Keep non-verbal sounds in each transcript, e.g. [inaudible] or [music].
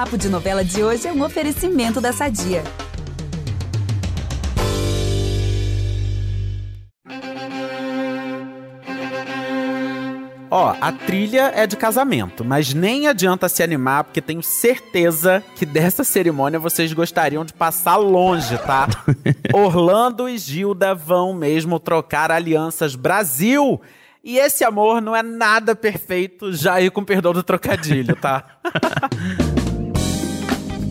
Papo de Novela de hoje é um oferecimento da Sadia. Ó, a trilha é de casamento, mas nem adianta se animar, porque tenho certeza que dessa cerimônia vocês gostariam de passar longe, tá? [laughs] Orlando e Gilda vão mesmo trocar alianças Brasil. E esse amor não é nada perfeito, já aí com perdão do trocadilho, tá? [laughs]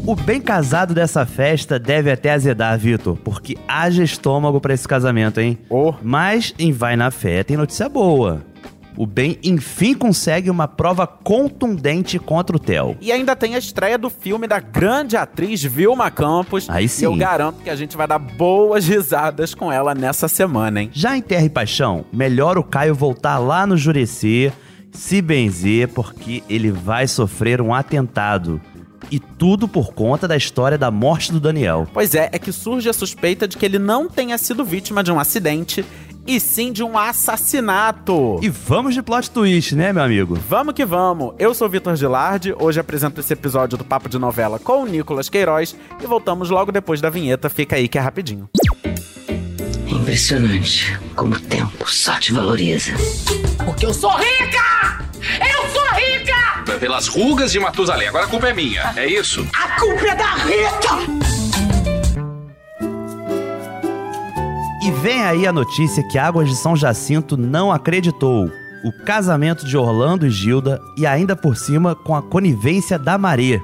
O bem casado dessa festa deve até azedar, Vitor, porque haja estômago pra esse casamento, hein? Oh. Mas em Vai na Fé tem notícia boa. O Ben enfim consegue uma prova contundente contra o Theo. E ainda tem a estreia do filme da grande atriz Vilma Campos. Aí sim. E eu garanto que a gente vai dar boas risadas com ela nessa semana, hein? Já em Terra e Paixão, melhor o Caio voltar lá no Jurecer, se benzer, porque ele vai sofrer um atentado. E tudo por conta da história da morte do Daniel. Pois é, é que surge a suspeita de que ele não tenha sido vítima de um acidente e sim de um assassinato. E vamos de plot twist, né, meu amigo? Vamos que vamos! Eu sou o Vitor Gilardi, hoje apresento esse episódio do Papo de Novela com o Nicolas Queiroz e voltamos logo depois da vinheta, fica aí que é rapidinho. Impressionante como o tempo só te valoriza. Porque eu sou rica! Eu sou rica! Pelas rugas de Matusalém, agora a culpa é minha, é isso? A culpa é da Rita! E vem aí a notícia que Águas de São Jacinto não acreditou. O casamento de Orlando e Gilda e ainda por cima com a conivência da Maré.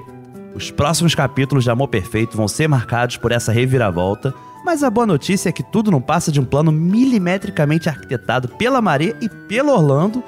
Os próximos capítulos de Amor Perfeito vão ser marcados por essa reviravolta, mas a boa notícia é que tudo não passa de um plano milimetricamente arquitetado pela Maré e pelo Orlando,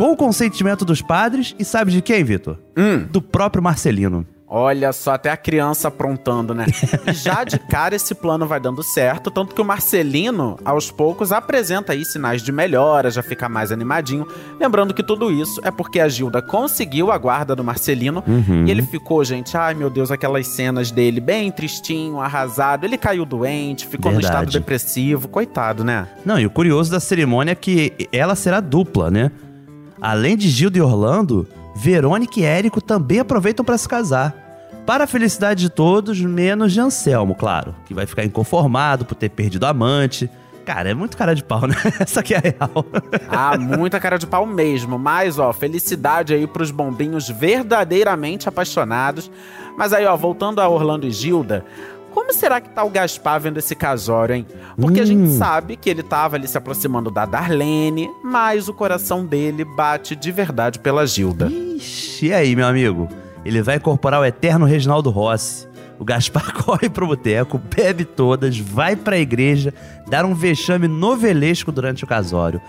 com o consentimento dos padres e sabe de quem, Vitor? Hum. Do próprio Marcelino. Olha só, até a criança aprontando, né? E já de cara esse plano vai dando certo, tanto que o Marcelino, aos poucos, apresenta aí sinais de melhora, já fica mais animadinho. Lembrando que tudo isso é porque a Gilda conseguiu a guarda do Marcelino Uhum. e ele ficou, gente, ai meu Deus, aquelas cenas dele bem tristinho, arrasado. Ele caiu doente, ficou Verdade. no estado depressivo, coitado, né? Não, e o curioso da cerimônia é que ela será dupla, né? Além de Gilda e Orlando, Verônica e Érico também aproveitam para se casar. Para a felicidade de todos, menos de Anselmo, claro, que vai ficar inconformado por ter perdido a amante. Cara, é muito cara de pau, né? [laughs] Essa aqui é a real. Ah, muita cara de pau mesmo. Mas, ó, felicidade aí pros bombinhos verdadeiramente apaixonados. Mas aí, ó, voltando a Orlando e Gilda, como será que tá o Gaspar vendo esse casório, hein? Porque a gente Hum. sabe que ele tava ali se aproximando da Darlene, mas o coração dele bate de verdade pela Gilda. Ixi, e aí, meu amigo? Ele vai incorporar o eterno Reginaldo Rossi. O Gaspar [laughs] corre pro boteco, bebe todas, vai pra igreja, dar um vexame novelesco durante o casório.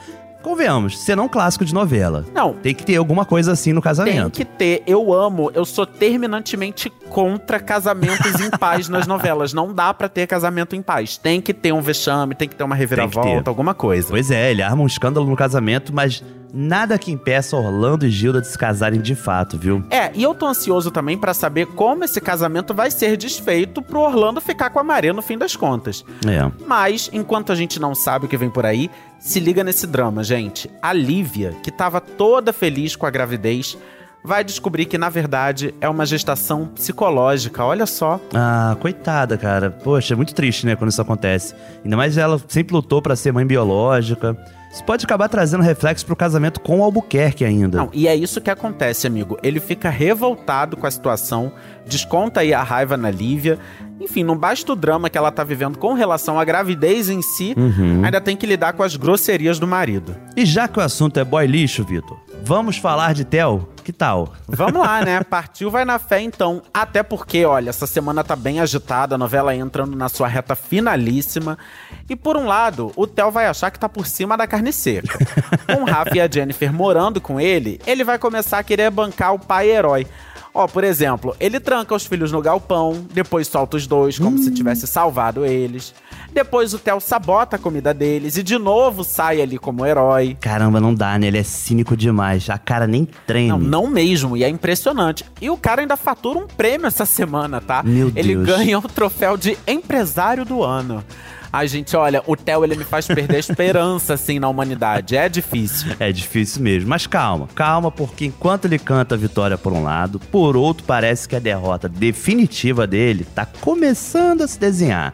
Convenhamos, cena um clássico de novela. Não, Tem que ter alguma coisa assim no Tem casamento. que ter, eu amo, eu sou terminantemente contra casamentos em paz nas novelas. Não dá pra ter casamento em paz. Tem que ter um vexame, tem que ter uma reviravolta, ter. alguma coisa. Pois é, ele arma um escândalo no casamento, mas nada que impeça Orlando e Gilda de se casarem de fato, viu? É, e eu tô ansioso também pra saber como esse casamento vai ser desfeito pro Orlando ficar com a Maria no fim das contas. É. Mas, enquanto a gente não sabe o que vem por aí, se liga nesse drama, gente. A Lívia, que tava toda feliz com a gravidez, vai descobrir que, na verdade, é uma gestação psicológica. Olha só. Ah, coitada, cara. Poxa, é muito triste, né, quando isso acontece. Ainda mais ela sempre lutou pra ser mãe biológica. Isso pode acabar trazendo reflexo pro casamento com o Albuquerque ainda. Não, e é isso que acontece, amigo. Ele fica revoltado com a situação, desconta aí a raiva na Lívia. Enfim, não basta o drama que ela tá vivendo com relação à gravidez em si, Uhum. ainda tem que lidar com as grosserias do marido. E já que o assunto é boy lixo, Vitor, vamos falar de Theo? Que tal? Vamos lá, né? Partiu, vai na fé então. Até porque, olha, essa semana tá bem agitada, a novela entrando na sua reta finalíssima. E por um lado, o Theo vai achar que tá por cima da carne seca. Com o Rafa e a Jennifer morando com ele, ele vai começar a querer bancar o pai herói. Ó, por exemplo, ele tranca os filhos no galpão, depois solta os dois como se tivesse salvado eles. Depois o Theo sabota a comida deles e de novo sai ali como herói. Caramba, não dá, né? Ele é cínico demais. A cara nem treme. Não, não mesmo, e é impressionante. E o cara ainda fatura um prêmio essa semana, tá? Meu Ele Deus. ganha o troféu de empresário do ano. Ai, gente, olha, o Theo, ele me faz perder a esperança, assim, na humanidade. É difícil. É difícil mesmo, mas calma, calma, porque enquanto ele canta a vitória por um lado, por outro parece que a derrota definitiva dele tá começando a se desenhar.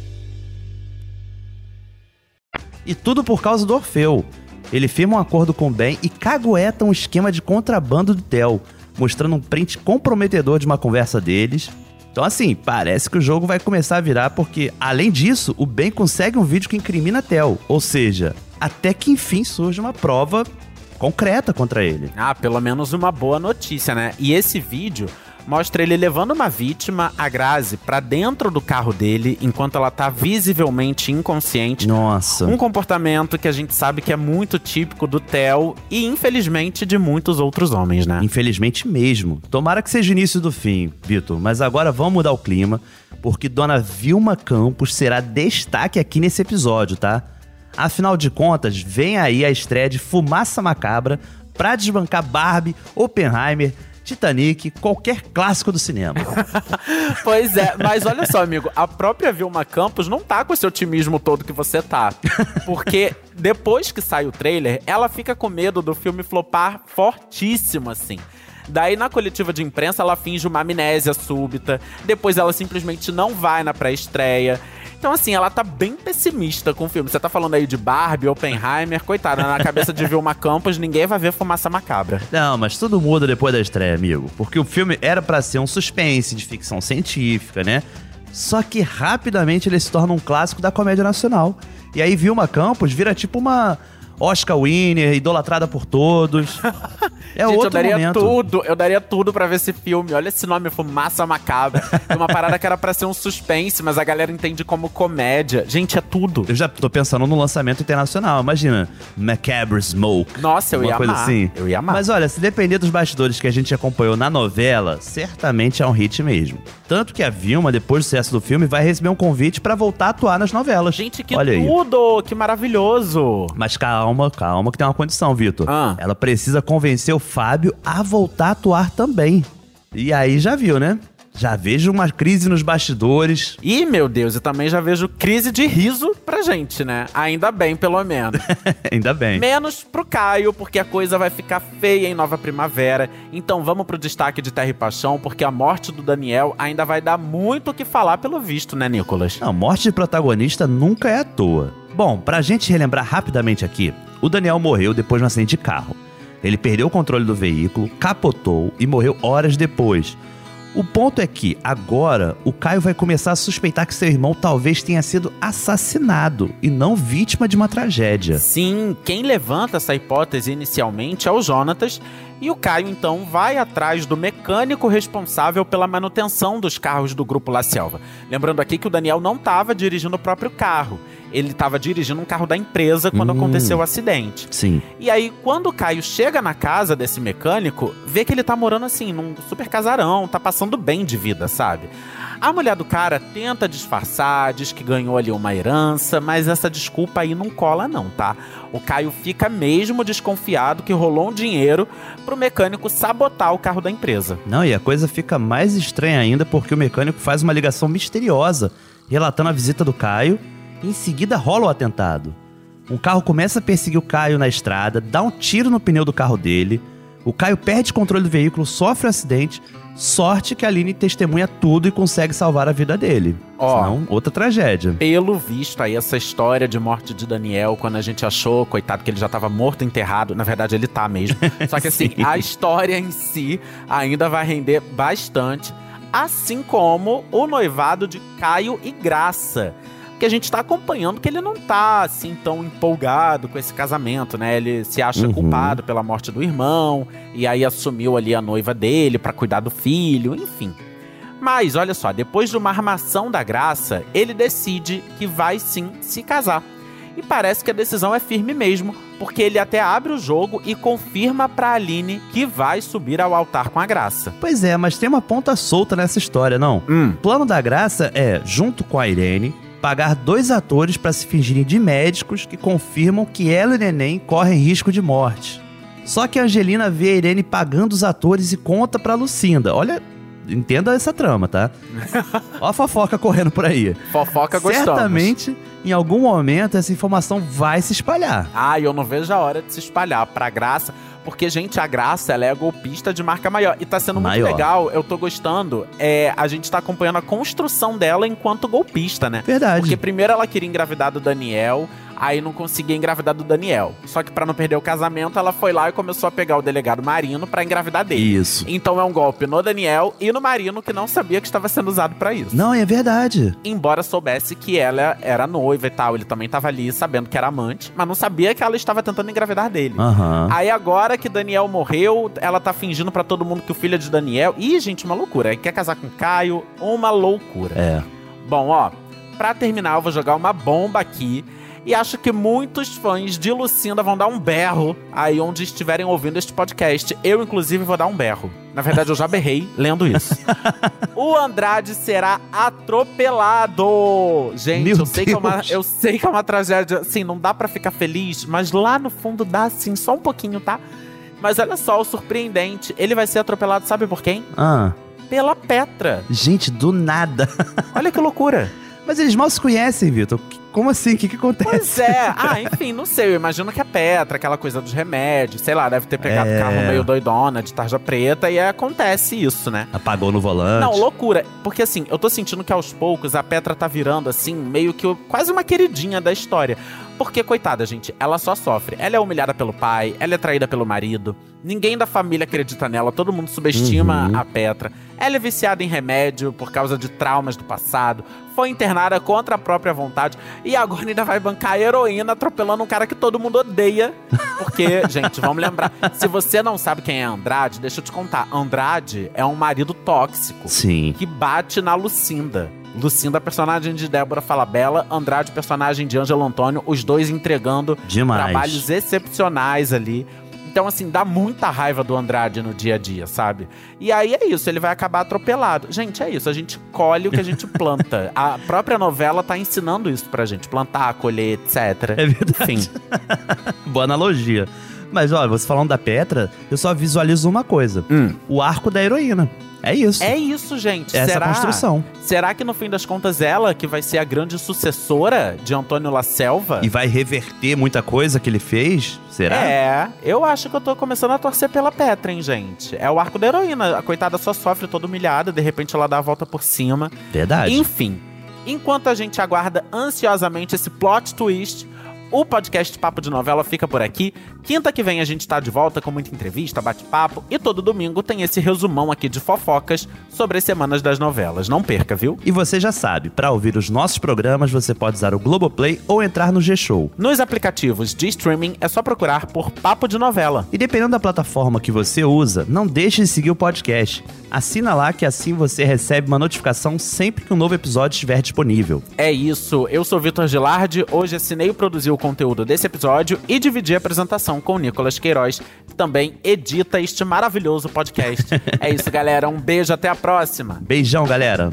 E tudo por causa do Orfeu. Ele firma um acordo com o Ben e cagueta um esquema de contrabando do Theo, mostrando um print comprometedor de uma conversa deles. Então, assim, parece que o jogo vai começar a virar porque, além disso, o Ben consegue um vídeo que incrimina Theo. Ou seja, até que enfim surge uma prova concreta contra ele. Ah, pelo menos uma boa notícia, né? E esse vídeo mostra ele levando uma vítima, a Grazi, pra dentro do carro dele, enquanto ela tá visivelmente inconsciente. Nossa. Um comportamento que a gente sabe que é muito típico do Theo e, infelizmente, de muitos outros homens, né? Infelizmente mesmo. Tomara que seja o início do fim, Vitor. Mas agora vamos mudar o clima, porque Dona Vilma Campos será destaque aqui nesse episódio, tá? Afinal de contas, vem aí a estreia de Fumaça Macabra pra desbancar Barbie, Oppenheimer, Titanic, qualquer clássico do cinema. [laughs] pois é, mas olha só, amigo, a própria Vilma Campos não tá com esse otimismo todo que você tá. Porque depois que sai o trailer, ela fica com medo do filme flopar fortíssimo, assim. Daí, na coletiva de imprensa, ela finge uma amnésia súbita. Depois, ela simplesmente não vai na pré-estreia. Então, assim, ela tá bem pessimista com o filme. Você tá falando aí de Barbie, Oppenheimer, coitada, na cabeça de Vilma Campos, ninguém vai ver Fumaça Macabra. Não, mas tudo muda depois da estreia, amigo. Porque o filme era para ser um suspense de ficção científica, né? Só que rapidamente ele se torna um clássico da comédia nacional. E aí Vilma Campos vira tipo uma Oscar winner, idolatrada por todos. [laughs] É Gente, outro eu daria momento. tudo, eu daria tudo pra ver esse filme. Olha esse nome, Fumaça Macabra. É uma parada que era pra ser um suspense, mas a galera entende como comédia. Gente, é tudo. Eu já tô pensando no lançamento internacional. Imagina, Macabre Smoke. Nossa, eu ia coisa amar. assim. Eu ia amar. Mas olha, se depender dos bastidores que a gente acompanhou na novela, certamente é um hit mesmo. Tanto que a Vilma, depois do sucesso do filme, vai receber um convite pra voltar a atuar nas novelas. Gente, que olha aí. tudo! Que maravilhoso! Mas calma, calma, que tem uma condição, Vitor. Ah. Ela precisa convencer o Fábio a voltar a atuar também. E aí já viu, né? Já vejo uma crise nos bastidores. Ih, meu Deus, eu também já vejo crise de riso pra gente, né? Ainda bem, pelo menos. [laughs] Ainda bem. Menos pro Caio, porque a coisa vai ficar feia em Nova Primavera. Então vamos pro destaque de Terra e Paixão, porque a morte do Daniel ainda vai dar muito o que falar pelo visto, né, Nicolas? Não, morte de protagonista nunca é à toa. Bom, pra gente relembrar rapidamente aqui, o Daniel morreu depois de um acidente de carro. Ele perdeu o controle do veículo, capotou e morreu horas depois. O ponto é que, agora, o Caio vai começar a suspeitar que seu irmão talvez tenha sido assassinado e não vítima de uma tragédia. Sim, quem levanta essa hipótese inicialmente é o Jonatas, e o Caio então vai atrás do mecânico responsável pela manutenção dos carros do grupo La Selva. Lembrando aqui que o Daniel não estava dirigindo o próprio carro, ele estava dirigindo um carro da empresa quando Hum. aconteceu o acidente. Sim. E aí, quando o Caio chega na casa desse mecânico, vê que ele tá morando assim, num super casarão, tá passando bem de vida, sabe? A mulher do cara tenta disfarçar, diz que ganhou ali uma herança, mas essa desculpa aí não cola, não, tá? O Caio fica mesmo desconfiado que rolou um dinheiro pro mecânico sabotar o carro da empresa. Não, e a coisa fica mais estranha ainda porque o mecânico faz uma ligação misteriosa, relatando a visita do Caio, em seguida rola o atentado. Um carro começa a perseguir o Caio na estrada, dá um tiro no pneu do carro dele, o Caio perde controle do veículo, sofre um acidente, sorte que a Aline testemunha tudo e consegue salvar a vida dele. Ó. Senão, outra tragédia. Pelo visto aí, essa história de morte de Daniel, quando a gente achou, coitado, que ele já tava morto, enterrado, na verdade ele tá mesmo. [laughs] Só que assim, Sim. a história em si ainda vai render bastante, assim como o noivado de Caio e Graça. Que a gente tá acompanhando que ele não tá assim tão empolgado com esse casamento, né? Ele se acha Uhum. culpado pela morte do irmão, e aí assumiu ali a noiva dele pra cuidar do filho, enfim. Mas olha só, depois de uma armação da graça, ele decide que vai sim se casar. E parece que a decisão é firme mesmo, porque ele até abre o jogo e confirma pra Aline que vai subir ao altar com a graça. Pois é, mas tem uma ponta solta nessa história, não? Hum. O plano da graça é, junto com a Irene, pagar dois atores para se fingirem de médicos que confirmam que ela e o neném correm risco de morte. Só que a Angelina vê a Irene pagando os atores e conta pra Lucinda. Olha, entenda essa trama, tá? [laughs] Ó a fofoca correndo por aí. Fofoca gostamos. Certamente, em algum momento, essa informação vai se espalhar. Ah, eu não vejo a hora de se espalhar pra Graça, porque, gente, a Graça, ela é a golpista de marca maior. E tá sendo muito Maior. legal, eu tô gostando. É, a gente tá acompanhando a construção dela enquanto golpista, né? Verdade. Porque primeiro ela queria engravidar do Daniel, aí não conseguia engravidar do Daniel. Só que pra não perder o casamento, ela foi lá e começou a pegar o delegado Marino pra engravidar dele. Isso. Então é um golpe no Daniel e no Marino que não sabia que estava sendo usado pra isso. Não, é verdade. Embora soubesse que ela era noiva e tal, ele também tava ali sabendo que era amante, mas não sabia que ela estava tentando engravidar dele. Aham. Aí agora que Daniel morreu, ela tá fingindo pra todo mundo que o filho é de Daniel. Ih, gente, uma loucura. Quer casar com Caio? Uma loucura. É. Bom, ó, pra terminar, eu vou jogar uma bomba aqui. E acho que muitos fãs de Lucinda vão dar um berro aí onde estiverem ouvindo este podcast. Eu, inclusive, vou dar um berro. Na verdade, eu já berrei lendo isso. [laughs] o Andrade será atropelado! Gente, Meu eu sei, que é uma, eu sei que é uma tragédia. Assim, não dá pra ficar feliz, mas lá no fundo dá, assim, só um pouquinho, tá? Mas olha só, o surpreendente. Ele vai ser atropelado, sabe por quem? Ah. Pela Petra. Gente, do nada. Olha que loucura. [laughs] Mas eles mal se conhecem, Vitor. Como assim? O que, que acontece? Pois é. [laughs] Ah, enfim, não sei. Eu imagino que a Petra, aquela coisa dos remédios, sei lá, deve ter pegado o É. carro meio doidona, de tarja preta, e aí acontece isso, né? Apagou no volante. Não, loucura. Porque assim, eu tô sentindo que aos poucos a Petra tá virando, assim, meio que quase uma queridinha da história. Porque, coitada, gente, ela só sofre. Ela é humilhada pelo pai, ela é traída pelo marido. Ninguém da família acredita nela, todo mundo subestima Uhum. a Petra. Ela é viciada em remédio por causa de traumas do passado. Foi internada contra a própria vontade. E agora ainda vai bancar a heroína atropelando um cara que todo mundo odeia. Porque, [laughs] gente, vamos lembrar. Se você não sabe quem é Andrade, deixa eu te contar. Andrade é um marido tóxico Sim. que bate na Lucinda. Lucinda, personagem de Débora Falabella, Andrade, personagem de Ângelo Antônio, os dois entregando Demais. trabalhos excepcionais ali. Então, assim, dá muita raiva do Andrade no dia a dia, sabe? E aí é isso, ele vai acabar atropelado. Gente, é isso, a gente colhe o que a gente [laughs] planta. a própria novela tá ensinando isso pra gente: plantar, colher, etc. É verdade. Enfim. [laughs] Boa analogia. Mas, olha, você falando da Petra, eu só visualizo uma coisa: Hum. o arco da heroína. É isso. É isso, gente. Essa Será? construção. Será que no fim das contas ela que vai ser a grande sucessora de Antônio La Selva? E vai reverter muita coisa que ele fez? Será? É, eu acho que eu tô começando a torcer pela Petra, hein, gente. É o arco da heroína. A coitada só sofre toda humilhada, de repente ela dá a volta por cima. Verdade. Enfim, enquanto a gente aguarda ansiosamente esse plot twist, o podcast Papo de Novela fica por aqui. Quinta que vem a gente tá de volta com muita entrevista, bate-papo e todo domingo tem esse resumão aqui de fofocas sobre as semanas das novelas. Não perca, viu? E você já sabe, para ouvir os nossos programas, você pode usar o Globoplay ou entrar no G-Show. Nos aplicativos de streaming é só procurar por Papo de Novela. E dependendo da plataforma que você usa, não deixe de seguir o podcast. Assina lá que assim você recebe uma notificação sempre que um novo episódio estiver disponível. É isso, eu sou Vitor Gilardi, hoje assinei e produzi o conteúdo desse episódio e dividi a apresentação com o Nicolas Queiroz, que também edita este maravilhoso podcast. [laughs] é isso, galera, um beijo, até a próxima! Beijão, galera!